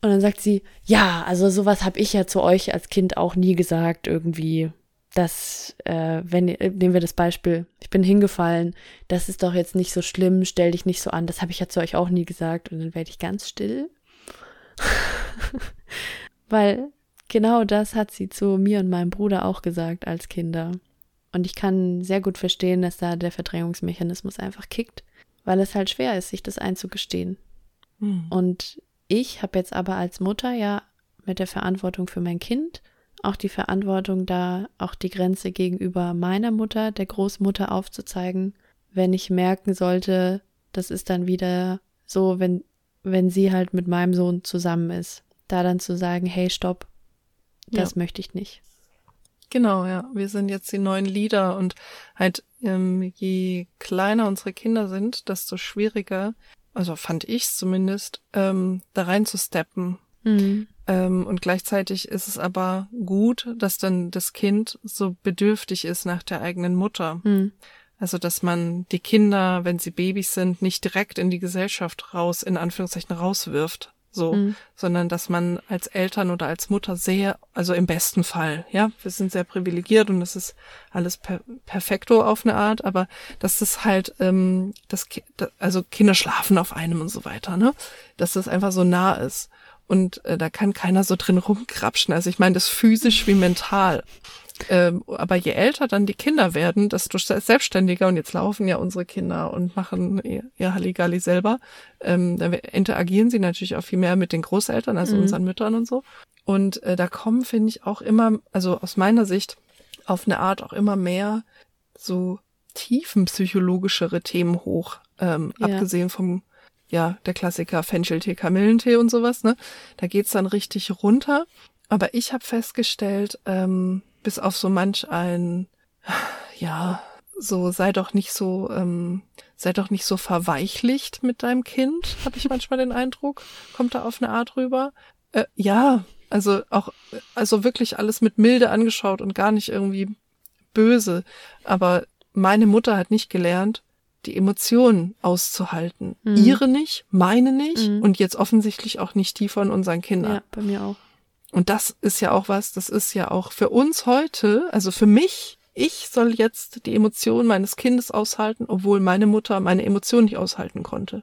[SPEAKER 1] und dann sagt sie, ja, also sowas habe ich ja zu euch als Kind auch nie gesagt, irgendwie, dass, äh, wenn, äh, nehmen wir das Beispiel, ich bin hingefallen, das ist doch jetzt nicht so schlimm, stell dich nicht so an, das habe ich ja zu euch auch nie gesagt. Und dann werde ich ganz still. [laughs] Weil genau das hat sie zu mir und meinem Bruder auch gesagt als Kinder. Und ich kann sehr gut verstehen, dass da der Verdrängungsmechanismus einfach kickt, weil es halt schwer ist, sich das einzugestehen.
[SPEAKER 2] Mhm.
[SPEAKER 1] Und ich habe jetzt aber als Mutter ja mit der Verantwortung für mein Kind auch die Verantwortung, da auch die Grenze gegenüber meiner Mutter, der Großmutter aufzuzeigen, wenn ich merken sollte, das ist dann wieder so, wenn, wenn sie halt mit meinem Sohn zusammen ist, da dann zu sagen, hey, stopp, das möchte ich nicht.
[SPEAKER 2] Genau, ja. Wir sind jetzt die neuen Lieder und halt, ähm, je kleiner unsere Kinder sind, desto schwieriger, also fand ich's zumindest, ähm, da rein zu steppen.
[SPEAKER 1] Mhm.
[SPEAKER 2] Ähm, und gleichzeitig ist es aber gut, dass dann das Kind so bedürftig ist nach der eigenen Mutter.
[SPEAKER 1] Mhm.
[SPEAKER 2] Also, dass man die Kinder, wenn sie Babys sind, nicht direkt in die Gesellschaft raus, in Anführungszeichen rauswirft. So,
[SPEAKER 1] Mhm.
[SPEAKER 2] sondern dass man als Eltern oder als Mutter sehr, also im besten Fall, ja, wir sind sehr privilegiert und das ist alles per, perfekto auf eine Art, aber dass das halt, ähm, das, also Kinder schlafen auf einem und so weiter, ne, dass das einfach so nah ist und äh, da kann keiner so drin rumkrapschen. Also ich meine das physisch wie mental. Ähm, aber je älter dann die Kinder werden, desto se- selbstständiger, und jetzt laufen ja unsere Kinder und machen ihr, ihr Halligalli selber, ähm, da we- interagieren sie natürlich auch viel mehr mit den Großeltern, also
[SPEAKER 1] Mhm.
[SPEAKER 2] unseren Müttern und so. Und äh, da kommen, finde ich, auch immer, also aus meiner Sicht, auf eine Art auch immer mehr so tiefenpsychologischere Themen hoch, ähm,
[SPEAKER 1] Ja.
[SPEAKER 2] abgesehen vom ja, der Klassiker Fencheltee, Kamillentee und sowas, ne? Da geht's dann richtig runter. Aber ich habe festgestellt, ähm, bis auf so manch ein, ja, so sei doch nicht so, ähm, sei doch nicht so verweichlicht mit deinem Kind, habe ich manchmal den Eindruck. Kommt da auf eine Art rüber. Äh, ja, also auch, also wirklich alles mit Milde angeschaut und gar nicht irgendwie böse. Aber meine Mutter hat nicht gelernt, die Emotionen auszuhalten.
[SPEAKER 1] Mhm.
[SPEAKER 2] Ihre nicht, meine nicht
[SPEAKER 1] Mhm.
[SPEAKER 2] und jetzt offensichtlich auch nicht die von unseren Kindern.
[SPEAKER 1] Ja, bei mir auch.
[SPEAKER 2] Und das ist ja auch was, das ist ja auch für uns heute, also für mich, ich soll jetzt die Emotionen meines Kindes aushalten, obwohl meine Mutter meine Emotionen nicht aushalten konnte.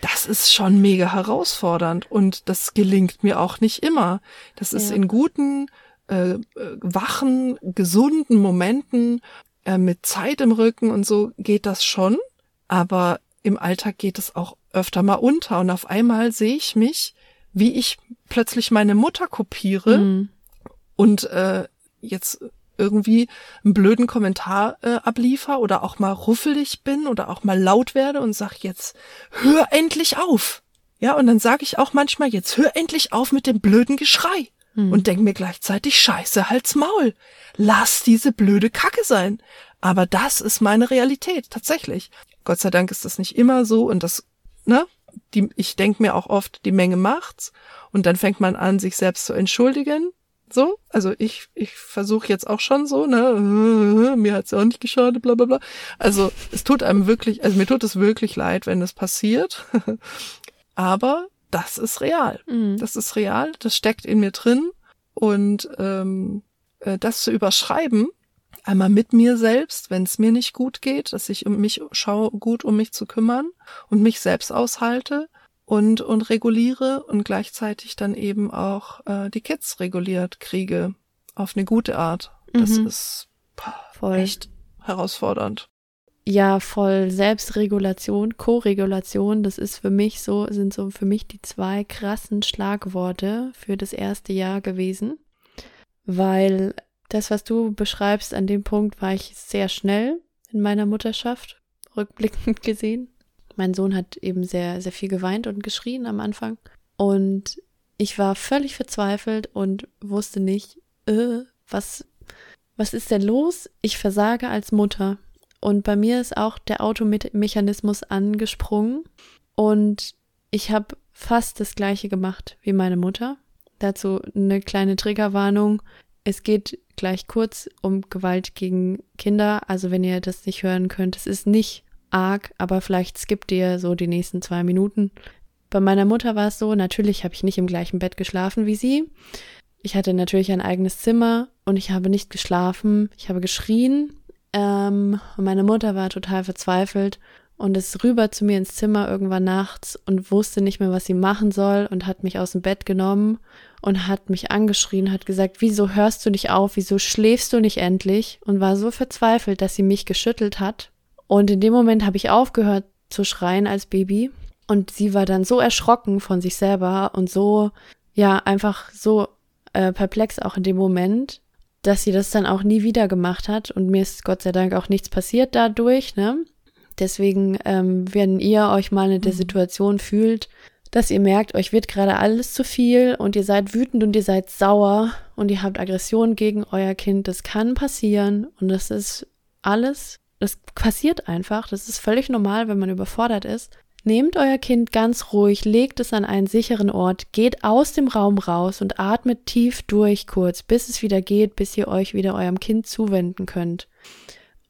[SPEAKER 2] Das ist schon mega herausfordernd und das gelingt mir auch nicht immer. Das ist
[SPEAKER 1] Ja.
[SPEAKER 2] in guten, äh, äh, wachen, gesunden Momenten äh, mit Zeit im Rücken und so geht das schon, aber im Alltag geht es auch öfter mal unter und auf einmal sehe ich mich, wie ich plötzlich meine Mutter kopiere
[SPEAKER 1] Mhm.
[SPEAKER 2] und äh, jetzt irgendwie einen blöden Kommentar äh, abliefer oder auch mal ruffelig bin oder auch mal laut werde und sag jetzt hör endlich auf. Ja, und dann sage ich auch manchmal jetzt hör endlich auf mit dem blöden Geschrei
[SPEAKER 1] Mhm.
[SPEAKER 2] und denk mir gleichzeitig Scheiße halt's Maul. Lass diese blöde Kacke sein. Aber das ist meine Realität tatsächlich. Gott sei Dank ist das nicht immer so und das ne, die ich denk mir auch oft die Menge macht's und dann fängt man an sich selbst zu entschuldigen so, also ich, ich versuche jetzt auch schon so, ne, [laughs] mir hat's ja auch nicht geschadet, bla bla bla. Also es tut einem wirklich, also mir tut es wirklich leid, wenn das passiert. [laughs] Aber das ist real.
[SPEAKER 1] Mhm.
[SPEAKER 2] Das ist real, das steckt in mir drin. Und ähm, äh, das zu überschreiben, einmal mit mir selbst, wenn es mir nicht gut geht, dass ich um mich schaue, gut um mich zu kümmern und mich selbst aushalte und, und reguliere und gleichzeitig dann eben auch äh, die Kids reguliert kriege auf eine gute Art. Das
[SPEAKER 1] Mhm.
[SPEAKER 2] ist pah,
[SPEAKER 1] Voll.
[SPEAKER 2] echt herausfordernd.
[SPEAKER 1] Ja, voll Selbstregulation, Co-Regulation, das ist für mich so, sind so für mich die zwei krassen Schlagworte für das erste Jahr gewesen. Weil das, was du beschreibst, an dem Punkt war ich sehr schnell in meiner Mutterschaft, rückblickend [laughs] gesehen. Mein Sohn hat eben sehr, sehr viel geweint und geschrien am Anfang. Und ich war völlig verzweifelt und wusste nicht, äh, was, was ist denn los? Ich versage als Mutter. Und bei mir ist auch der Automechanismus angesprungen. Und ich habe fast das gleiche gemacht wie meine Mutter. Dazu eine kleine Triggerwarnung. Es geht gleich kurz um Gewalt gegen Kinder. Also wenn ihr das nicht hören könnt, es ist nicht arg, aber vielleicht skippt ihr so die nächsten zwei Minuten. Bei meiner Mutter war es so, natürlich habe ich nicht im gleichen Bett geschlafen wie sie. Ich hatte natürlich ein eigenes Zimmer und ich habe nicht geschlafen. Ich habe geschrien. Ähm, meine Mutter war total verzweifelt und ist rüber zu mir ins Zimmer irgendwann nachts und wusste nicht mehr, was sie machen soll und hat mich aus dem Bett genommen und hat mich angeschrien, hat gesagt, wieso hörst du nicht auf, wieso schläfst du nicht endlich? Und war so verzweifelt, dass sie mich geschüttelt hat. Und in dem Moment habe ich aufgehört zu schreien als Baby. Und sie war dann so erschrocken von sich selber und so, ja, einfach so äh, perplex auch in dem Moment, dass sie das dann auch nie wieder gemacht hat. Und mir ist Gott sei Dank auch nichts passiert dadurch, ne? Deswegen, ähm, wenn ihr euch mal in der
[SPEAKER 2] Mhm.
[SPEAKER 1] Situation fühlt, dass ihr merkt, euch wird gerade alles zu viel und ihr seid wütend und ihr seid sauer und ihr habt Aggression gegen euer Kind, das kann passieren und das ist alles, das passiert einfach, das ist völlig normal, wenn man überfordert ist. Nehmt euer Kind ganz ruhig, legt es an einen sicheren Ort, geht aus dem Raum raus und atmet tief durch kurz, bis es wieder geht, bis ihr euch wieder eurem Kind zuwenden könnt.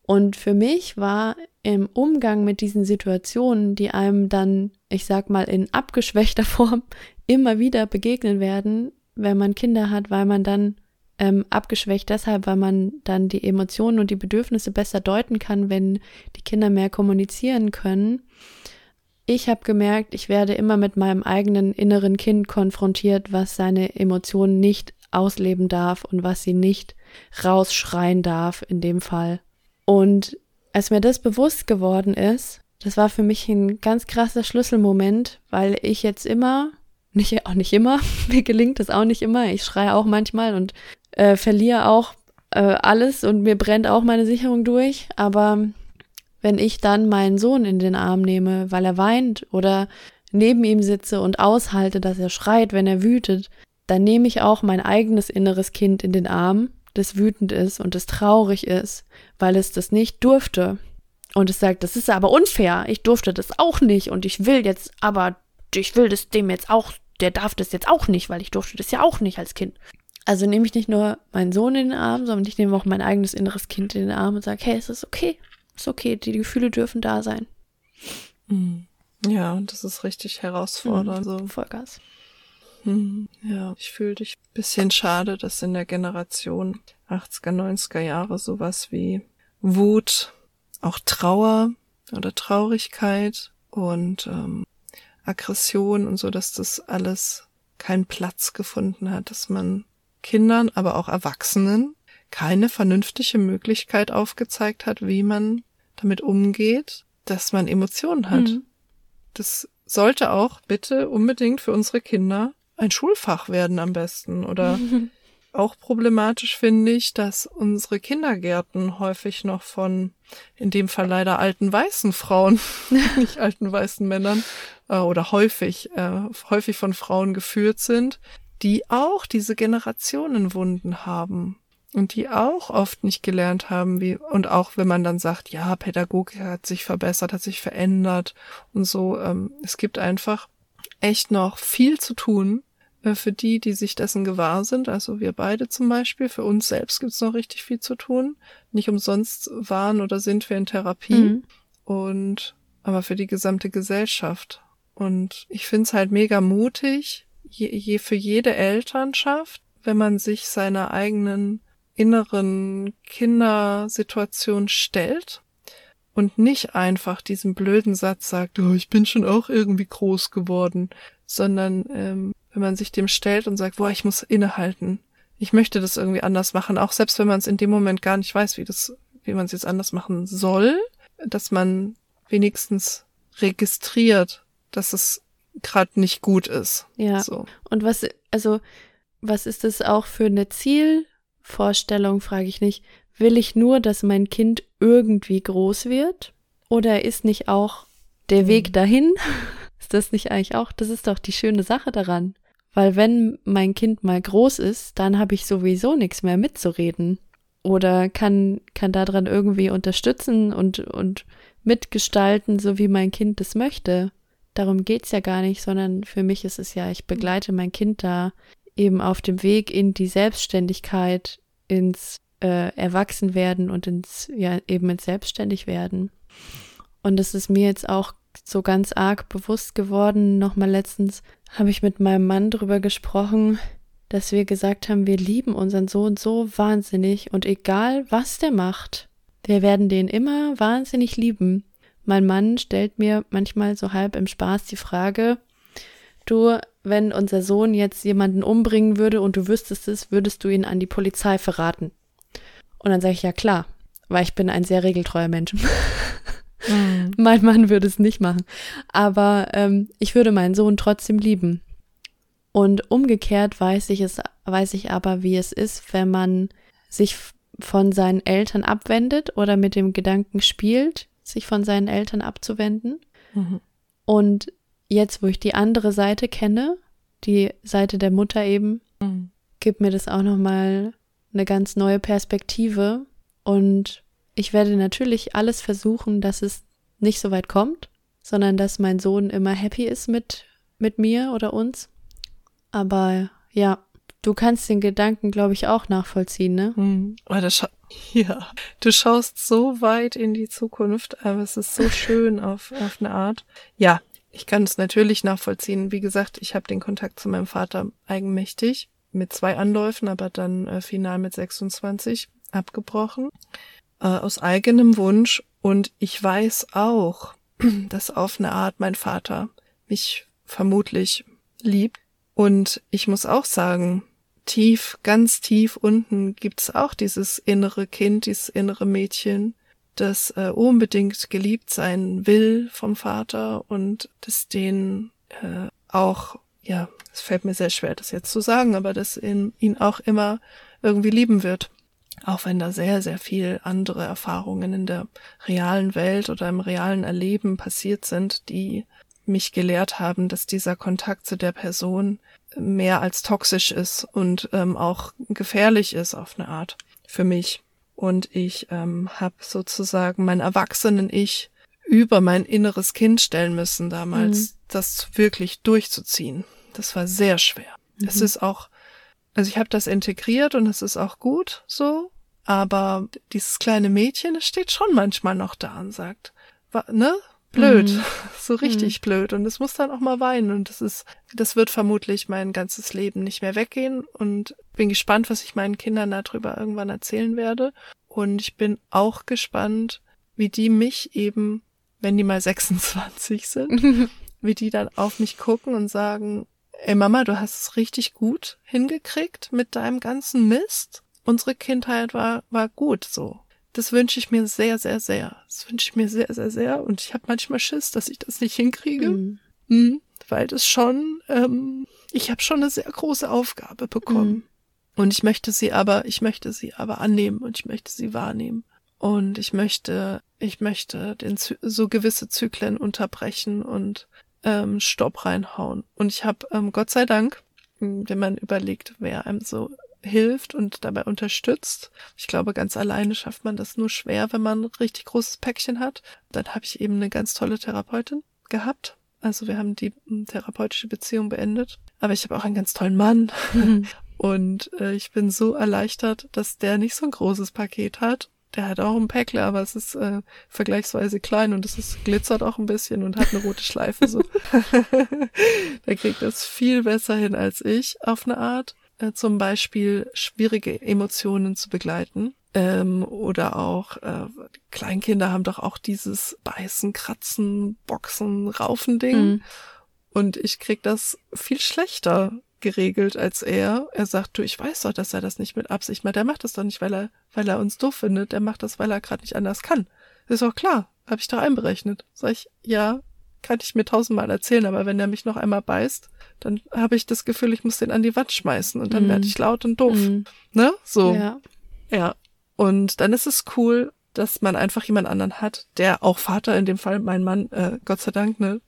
[SPEAKER 1] Und für mich war im Umgang mit diesen Situationen, die einem dann, ich sag mal, in abgeschwächter [laughs] Form immer wieder begegnen werden, wenn man Kinder hat, weil man dann ähm, abgeschwächt deshalb, weil man dann die Emotionen und die Bedürfnisse besser deuten kann, wenn die Kinder mehr kommunizieren können. Ich habe gemerkt, ich werde immer mit meinem eigenen inneren Kind konfrontiert, was seine Emotionen nicht ausleben darf und was sie nicht rausschreien darf in dem Fall. Und als mir das bewusst geworden ist, das war für mich ein ganz krasser Schlüsselmoment, weil ich jetzt immer, nicht, auch nicht immer, [laughs] mir gelingt das auch nicht immer, ich schreie auch manchmal und äh, verliere auch äh, alles und mir brennt auch meine Sicherung durch, aber wenn ich dann meinen Sohn in den Arm nehme, weil er weint oder neben ihm sitze und aushalte, dass er schreit, wenn er wütet, dann nehme ich auch mein eigenes inneres Kind in den Arm, das wütend ist und das traurig ist, weil es das nicht durfte. Und es sagt, das ist aber unfair, ich durfte das auch nicht und ich will jetzt, aber ich will das dem jetzt auch, der darf das jetzt auch nicht, weil ich durfte das ja auch nicht als Kind. Also nehme ich nicht nur meinen Sohn in den Arm, sondern ich nehme auch mein eigenes inneres Kind in den Arm und sage, hey, es ist okay. Ist okay, die Gefühle dürfen da sein.
[SPEAKER 2] Mhm. Ja, und das ist richtig herausfordernd.
[SPEAKER 1] Mhm. Vollgas.
[SPEAKER 2] Mhm. Ja, ich fühle dich ein bisschen schade, dass in der Generation 80er, 90er Jahre sowas wie Wut, auch Trauer oder Traurigkeit und ähm, Aggression und so, dass das alles keinen Platz gefunden hat, dass man Kindern, aber auch Erwachsenen keine vernünftige Möglichkeit aufgezeigt hat, wie man damit umgeht, dass man Emotionen hat. Mhm. Das sollte auch bitte unbedingt für unsere Kinder ein Schulfach werden am besten. Oder [laughs] auch problematisch finde ich, dass unsere Kindergärten häufig noch von, in dem Fall leider alten weißen Frauen, [laughs] [laughs] nicht alten weißen Männern, äh, oder häufig, äh, häufig von Frauen geführt sind, die auch diese Generationenwunden haben und die auch oft nicht gelernt haben, wie, und auch wenn man dann sagt, ja, Pädagogik hat sich verbessert, hat sich verändert und so, ähm, es gibt einfach echt noch viel zu tun äh, für die, die sich dessen gewahr sind. Also wir beide zum Beispiel, für uns selbst gibt's noch richtig viel zu tun. Nicht umsonst waren oder sind wir in Therapie mhm. und aber für die gesamte Gesellschaft. Und ich find's halt mega mutig, je, je für jede Elternschaft, wenn man sich seiner eigenen inneren Kindersituation stellt und nicht einfach diesen blöden Satz sagt, oh, ich bin schon auch irgendwie groß geworden, sondern ähm, wenn man sich dem stellt und sagt, boah, ich muss innehalten, ich möchte das irgendwie anders machen, auch selbst wenn man es in dem Moment gar nicht weiß, wie das, wie man es jetzt anders machen soll, dass man wenigstens registriert, dass es gerade nicht gut ist.
[SPEAKER 1] Ja. So. Und was, also, was ist das auch für eine Zielvorstellung, frage ich nicht. Will ich nur, dass mein Kind irgendwie groß wird? Oder ist nicht auch der Weg mhm. dahin? [laughs] ist das nicht eigentlich auch, das ist doch die schöne Sache daran. Weil wenn mein Kind mal groß ist, dann habe ich sowieso nichts mehr mitzureden. Oder kann, kann daran irgendwie unterstützen und, und mitgestalten, so wie mein Kind das möchte. Darum geht's ja gar nicht, sondern für mich ist es ja, ich begleite mein Kind da eben auf dem Weg in die Selbstständigkeit, ins äh, Erwachsenwerden und ins, ja, eben ins Selbstständigwerden. Und es ist mir jetzt auch so ganz arg bewusst geworden. Nochmal letztens habe ich mit meinem Mann drüber gesprochen, dass wir gesagt haben, wir lieben unseren Sohn so wahnsinnig und egal was der macht, wir werden den immer wahnsinnig lieben. Mein Mann stellt mir manchmal so halb im Spaß die Frage, du, wenn unser Sohn jetzt jemanden umbringen würde und du wüsstest es, würdest du ihn an die Polizei verraten? Und dann sage ich ja klar, weil ich bin ein sehr regeltreuer Mensch. [laughs] Mhm. Mein Mann würde es nicht machen. Aber ähm, ich würde meinen Sohn trotzdem lieben. Und umgekehrt weiß ich es, weiß ich aber, wie es ist, wenn man sich von seinen Eltern abwendet oder mit dem Gedanken spielt, sich von seinen Eltern abzuwenden. Mhm. Und jetzt, wo ich die andere Seite kenne, die Seite der Mutter eben, mhm. gibt mir das auch nochmal eine ganz neue Perspektive und ich werde natürlich alles versuchen, dass es nicht so weit kommt, sondern dass mein Sohn immer happy ist mit, mit mir oder uns. Aber ja, du kannst den Gedanken, glaube ich, auch nachvollziehen, ne?
[SPEAKER 2] Hm. [laughs] Ja, du schaust so weit in die Zukunft, aber es ist so schön auf, auf eine Art. Ja, ich kann es natürlich nachvollziehen. Wie gesagt, ich habe den Kontakt zu meinem Vater eigenmächtig mit zwei Anläufen, aber dann äh, final mit 26 abgebrochen äh, aus eigenem Wunsch und ich weiß auch, [clears throat] dass auf eine Art mein Vater mich vermutlich liebt. Und ich muss auch sagen, tief, ganz tief unten gibt's auch dieses innere Kind, dieses innere Mädchen, das äh, unbedingt geliebt sein will vom Vater und das den äh, auch, ja, es fällt mir sehr schwer, das jetzt zu sagen, aber das in, ihn auch immer irgendwie lieben wird. Auch wenn da sehr, sehr viel andere Erfahrungen in der realen Welt oder im realen Erleben passiert sind, die mich gelehrt haben, dass dieser Kontakt zu der Person mehr als toxisch ist und ähm, auch gefährlich ist auf eine Art für mich. Und ich ähm, habe sozusagen mein Erwachsenen-Ich über mein inneres Kind stellen müssen damals, mhm. das wirklich durchzuziehen. Das war sehr schwer. Mhm. Es ist auch also ich habe das integriert und es ist auch gut so, Aber dieses kleine Mädchen, das steht schon manchmal noch da und sagt, ne? Blöd. Mhm. [laughs] So richtig mhm. blöd. Und es muss dann auch mal weinen. Und das ist, das wird vermutlich mein ganzes Leben nicht mehr weggehen. Und bin gespannt, was ich meinen Kindern darüber irgendwann erzählen werde. Und ich bin auch gespannt, wie die mich eben, wenn die mal 26 sind, [laughs] wie die dann auf mich gucken und sagen, ey Mama, du hast es richtig gut hingekriegt mit deinem ganzen Mist. Unsere Kindheit war, war gut so. Das wünsche ich mir sehr, sehr, sehr. Das wünsche ich mir sehr, sehr, sehr. Und ich habe manchmal Schiss, dass ich das nicht hinkriege. Mhm. Mhm, weil das schon, ähm, ich habe schon eine sehr große Aufgabe bekommen. Mhm. Und ich möchte sie aber, ich möchte sie aber annehmen und ich möchte sie wahrnehmen. Und ich möchte, ich möchte den, so gewisse Zyklen unterbrechen und ähm, Stopp reinhauen. Und ich habe ähm, Gott sei Dank, wenn man überlegt, wer einem so hilft und dabei unterstützt. Ich glaube, ganz alleine schafft man das nur schwer, wenn man ein richtig großes Päckchen hat. Dann habe ich eben eine ganz tolle Therapeutin gehabt. Also wir haben die therapeutische Beziehung beendet. Aber ich habe auch einen ganz tollen Mann. Mhm. [laughs] Und äh, ich bin so erleichtert, dass der nicht so ein großes Paket hat der hat auch ein Päckle, aber es ist äh, vergleichsweise klein und es ist, glitzert auch ein bisschen und hat eine rote Schleife. So. [laughs] der kriegt das viel besser hin als ich auf eine Art. Äh, zum Beispiel schwierige Emotionen zu begleiten. Ähm, oder auch äh, Kleinkinder haben doch auch dieses Beißen, Kratzen, Boxen, Raufen-Ding. Mhm. Und ich krieg das viel schlechter geregelt als er. Er sagt, du, ich weiß doch, dass er das nicht mit Absicht macht. Der macht das doch nicht, weil er, weil er uns doof findet. Der macht das, weil er gerade nicht anders kann. ist auch klar. Habe ich doch einberechnet. Sag ich, ja, kann ich mir tausendmal erzählen, aber wenn er mich noch einmal beißt, dann habe ich das Gefühl, ich muss den an die Wand schmeißen und dann mm. werde ich laut und doof. Mm. Ne? So. Ja. ja. Und dann ist es cool, dass man einfach jemand anderen hat, der auch Vater, in dem Fall mein Mann, äh, Gott sei Dank, ne,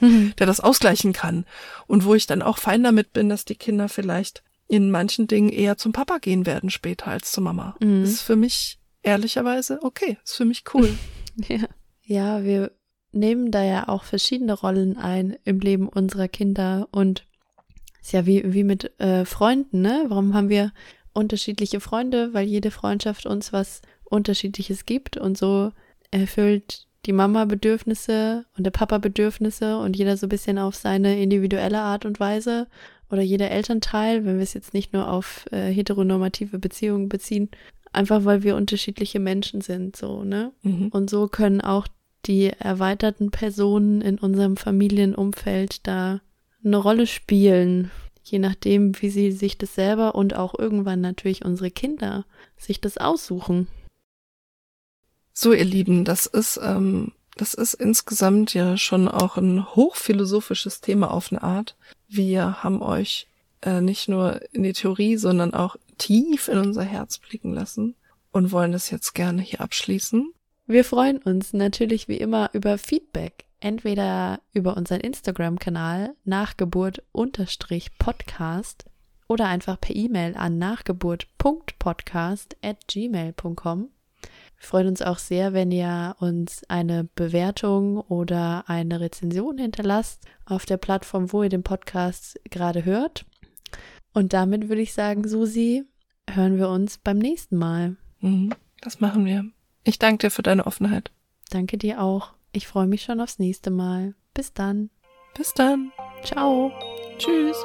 [SPEAKER 2] mhm. [laughs] der das ausgleichen kann. Und wo ich dann auch fein damit bin, dass die Kinder vielleicht in manchen Dingen eher zum Papa gehen werden später als zur Mama. Mhm. Das ist für mich ehrlicherweise okay, ist für mich cool. [laughs]
[SPEAKER 1] ja. ja, wir nehmen da ja auch verschiedene Rollen ein im Leben unserer Kinder und ist ja wie, wie mit äh, Freunden, ne? Warum haben wir unterschiedliche Freunde? Weil jede Freundschaft uns was Unterschiedliches gibt und so erfüllt die Mama Bedürfnisse und der Papa Bedürfnisse und jeder so ein bisschen auf seine individuelle Art und Weise oder jeder Elternteil, wenn wir es jetzt nicht nur auf äh, heteronormative Beziehungen beziehen, einfach weil wir unterschiedliche Menschen sind, so, ne? Mhm. Und so können auch die erweiterten Personen in unserem Familienumfeld da eine Rolle spielen, je nachdem, wie sie sich das selber und auch irgendwann natürlich unsere Kinder sich das aussuchen.
[SPEAKER 2] So, ihr Lieben, das ist, ähm, das ist insgesamt ja schon auch ein hochphilosophisches Thema auf eine Art. Wir haben euch äh, nicht nur in die Theorie, sondern auch tief in unser Herz blicken lassen und wollen das jetzt gerne hier abschließen.
[SPEAKER 1] Wir freuen uns natürlich wie immer über Feedback, entweder über unseren Instagram-Kanal nachgeburt-podcast oder einfach per E-Mail an nachgeburt.podcast at gmail.com. Wir freuen uns auch sehr, wenn ihr uns eine Bewertung oder eine Rezension hinterlasst auf der Plattform, wo ihr den Podcast gerade hört. Und damit würde ich sagen, Susi, hören wir uns beim nächsten Mal.
[SPEAKER 2] Mhm, das machen wir. Ich danke dir für deine Offenheit.
[SPEAKER 1] Danke dir auch. Ich freue mich schon aufs nächste Mal. Bis dann.
[SPEAKER 2] Bis dann.
[SPEAKER 1] Ciao.
[SPEAKER 2] Tschüss.